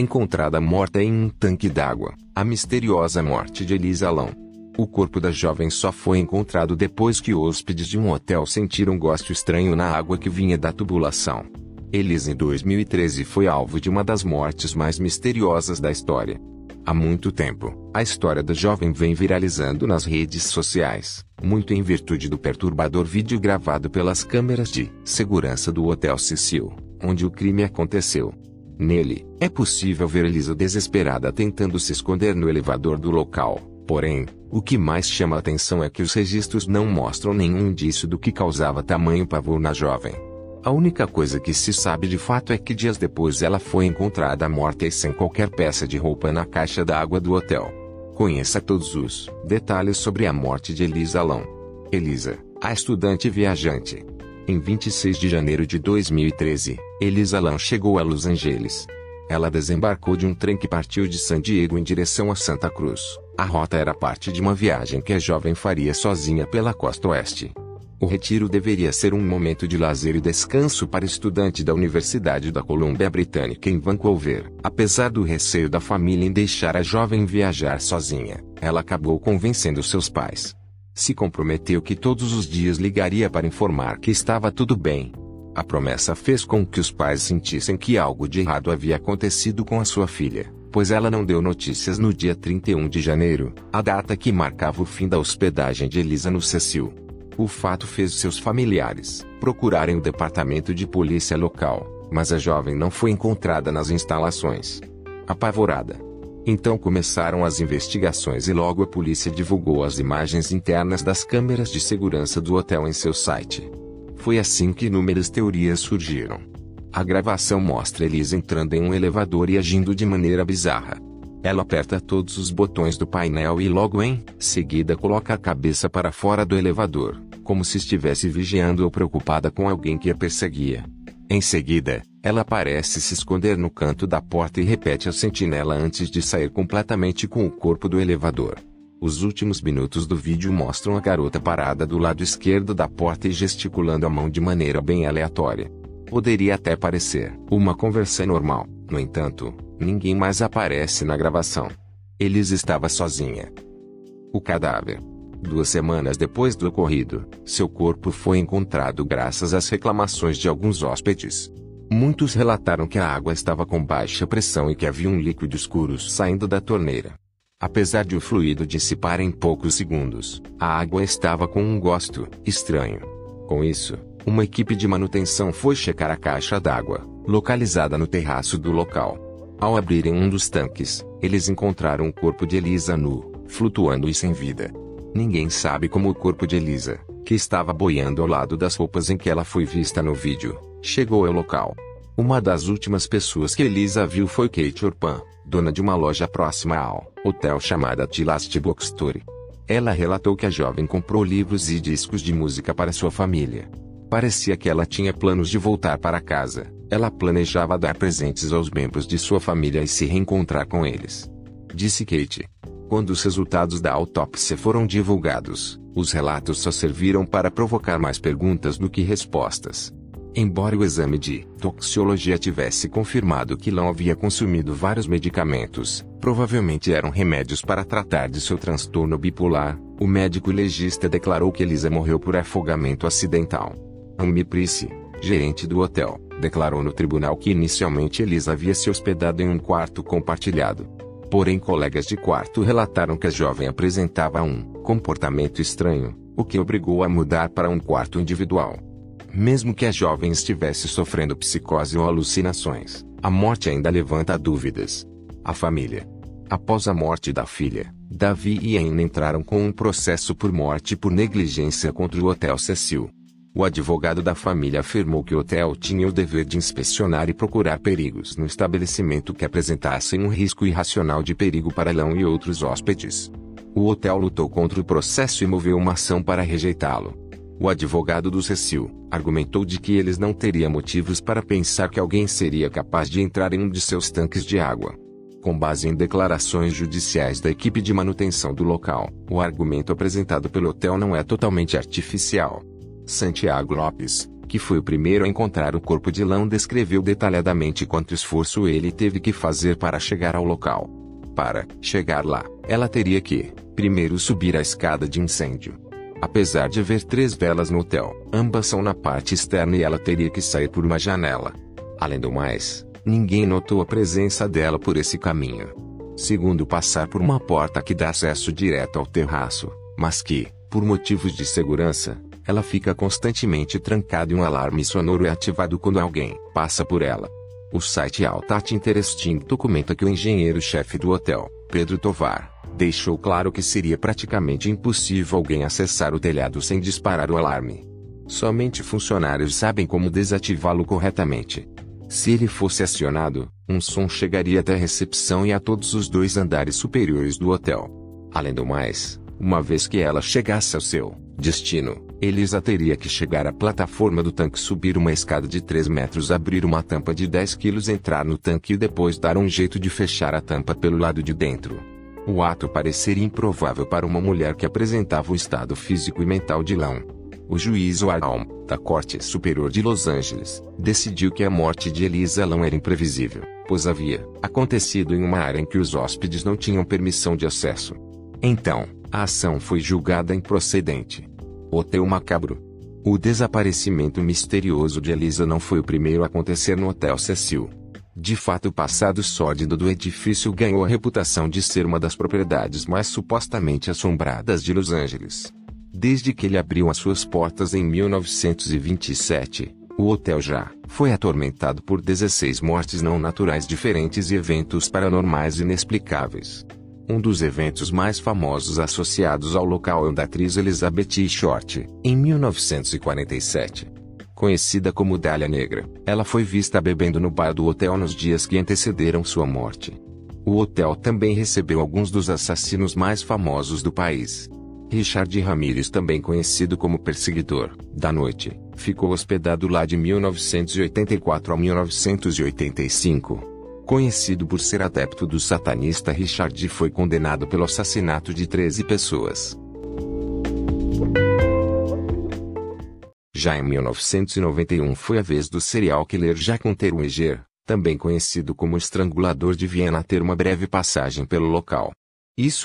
encontrada morta em um tanque d'água, a misteriosa morte de Elisa Lam. O corpo da jovem só foi encontrado depois que hóspedes de um hotel sentiram gosto estranho na água que vinha da tubulação. Elisa em 2013 foi alvo de uma das mortes mais misteriosas da história. Há muito tempo, a história da jovem vem viralizando nas redes sociais, muito em virtude do perturbador vídeo gravado pelas câmeras de segurança do Hotel Cecil, onde o crime aconteceu. Nele, é possível ver Elisa desesperada tentando se esconder no elevador do local. Porém, o que mais chama a atenção é que os registros não mostram nenhum indício do que causava tamanho pavor na jovem. A única coisa que se sabe de fato é que dias depois ela foi encontrada morta e sem qualquer peça de roupa na caixa d'água do hotel. Conheça todos os detalhes sobre a morte de Elisa Long. Elisa, a estudante viajante, em 26 de janeiro de 2013, Elisa Lam chegou a Los Angeles. Ela desembarcou de um trem que partiu de San Diego em direção a Santa Cruz. A rota era parte de uma viagem que a jovem faria sozinha pela costa oeste. O retiro deveria ser um momento de lazer e descanso para estudante da Universidade da Colômbia Britânica em Vancouver. Apesar do receio da família em deixar a jovem viajar sozinha, ela acabou convencendo seus pais se comprometeu que todos os dias ligaria para informar que estava tudo bem. A promessa fez com que os pais sentissem que algo de errado havia acontecido com a sua filha, pois ela não deu notícias no dia 31 de janeiro, a data que marcava o fim da hospedagem de Elisa no Cecil. O fato fez seus familiares procurarem o departamento de polícia local, mas a jovem não foi encontrada nas instalações. Apavorada, então começaram as investigações e logo a polícia divulgou as imagens internas das câmeras de segurança do hotel em seu site. Foi assim que inúmeras teorias surgiram. A gravação mostra Elisa entrando em um elevador e agindo de maneira bizarra. Ela aperta todos os botões do painel e logo em seguida coloca a cabeça para fora do elevador, como se estivesse vigiando ou preocupada com alguém que a perseguia. Em seguida, ela parece se esconder no canto da porta e repete a sentinela antes de sair completamente com o corpo do elevador. Os últimos minutos do vídeo mostram a garota parada do lado esquerdo da porta e gesticulando a mão de maneira bem aleatória. Poderia até parecer uma conversa normal, no entanto, ninguém mais aparece na gravação. Elis estava sozinha. O cadáver. Duas semanas depois do ocorrido, seu corpo foi encontrado graças às reclamações de alguns hóspedes. Muitos relataram que a água estava com baixa pressão e que havia um líquido escuro saindo da torneira. Apesar de o fluido dissipar em poucos segundos, a água estava com um gosto estranho. Com isso, uma equipe de manutenção foi checar a caixa d'água, localizada no terraço do local. Ao abrirem um dos tanques, eles encontraram o corpo de Elisa nu, flutuando e sem vida. Ninguém sabe como o corpo de Elisa, que estava boiando ao lado das roupas em que ela foi vista no vídeo, chegou ao local. Uma das últimas pessoas que Elisa viu foi Kate Orpan, dona de uma loja próxima ao hotel chamada Tilast Bookstore. Ela relatou que a jovem comprou livros e discos de música para sua família. Parecia que ela tinha planos de voltar para casa. Ela planejava dar presentes aos membros de sua família e se reencontrar com eles. Disse Kate. Quando os resultados da autópsia foram divulgados, os relatos só serviram para provocar mais perguntas do que respostas. Embora o exame de toxicologia tivesse confirmado que Lão havia consumido vários medicamentos, provavelmente eram remédios para tratar de seu transtorno bipolar, o médico legista declarou que Elisa morreu por afogamento acidental. Amy Price, gerente do hotel, declarou no tribunal que inicialmente Elisa havia se hospedado em um quarto compartilhado. Porém, colegas de quarto relataram que a jovem apresentava um comportamento estranho, o que obrigou a mudar para um quarto individual. Mesmo que a jovem estivesse sofrendo psicose ou alucinações, a morte ainda levanta dúvidas. A família. Após a morte da filha, Davi e Anne entraram com um processo por morte por negligência contra o Hotel Cecil. O advogado da família afirmou que o hotel tinha o dever de inspecionar e procurar perigos no estabelecimento que apresentassem um risco irracional de perigo para Lão e outros hóspedes. O hotel lutou contra o processo e moveu uma ação para rejeitá-lo. O advogado do Cecil argumentou de que eles não teriam motivos para pensar que alguém seria capaz de entrar em um de seus tanques de água. Com base em declarações judiciais da equipe de manutenção do local, o argumento apresentado pelo hotel não é totalmente artificial. Santiago Lopes, que foi o primeiro a encontrar o corpo de Lão descreveu detalhadamente quanto esforço ele teve que fazer para chegar ao local. Para chegar lá, ela teria que, primeiro subir a escada de incêndio. Apesar de haver três velas no hotel, ambas são na parte externa e ela teria que sair por uma janela. Além do mais, ninguém notou a presença dela por esse caminho. Segundo passar por uma porta que dá acesso direto ao terraço, mas que, por motivos de segurança, ela fica constantemente trancada e um alarme sonoro é ativado quando alguém passa por ela. O site Altat Interesting documenta que o engenheiro-chefe do hotel, Pedro Tovar, deixou claro que seria praticamente impossível alguém acessar o telhado sem disparar o alarme. Somente funcionários sabem como desativá-lo corretamente. Se ele fosse acionado, um som chegaria até a recepção e a todos os dois andares superiores do hotel. Além do mais, uma vez que ela chegasse ao seu destino, Elisa teria que chegar à plataforma do tanque, subir uma escada de 3 metros, abrir uma tampa de 10 quilos, entrar no tanque e depois dar um jeito de fechar a tampa pelo lado de dentro. O ato pareceria improvável para uma mulher que apresentava o estado físico e mental de Lão. O juiz Warholm, da Corte Superior de Los Angeles, decidiu que a morte de Elisa Lão era imprevisível, pois havia acontecido em uma área em que os hóspedes não tinham permissão de acesso. Então, a ação foi julgada improcedente. Hotel Macabro. O desaparecimento misterioso de Elisa não foi o primeiro a acontecer no Hotel Cecil. De fato, o passado sórdido do edifício ganhou a reputação de ser uma das propriedades mais supostamente assombradas de Los Angeles. Desde que ele abriu as suas portas em 1927, o hotel já foi atormentado por 16 mortes não naturais diferentes e eventos paranormais inexplicáveis. Um dos eventos mais famosos associados ao local é o da atriz Elizabeth. Short, em 1947. Conhecida como Dália Negra, ela foi vista bebendo no bar do hotel nos dias que antecederam sua morte. O hotel também recebeu alguns dos assassinos mais famosos do país. Richard Ramirez, também conhecido como Perseguidor da Noite, ficou hospedado lá de 1984 a 1985. Conhecido por ser adepto do satanista Richard foi condenado pelo assassinato de 13 pessoas. Já em 1991 foi a vez do serial killer Jacques Unterweger, também conhecido como Estrangulador de Viena ter uma breve passagem pelo local. Isso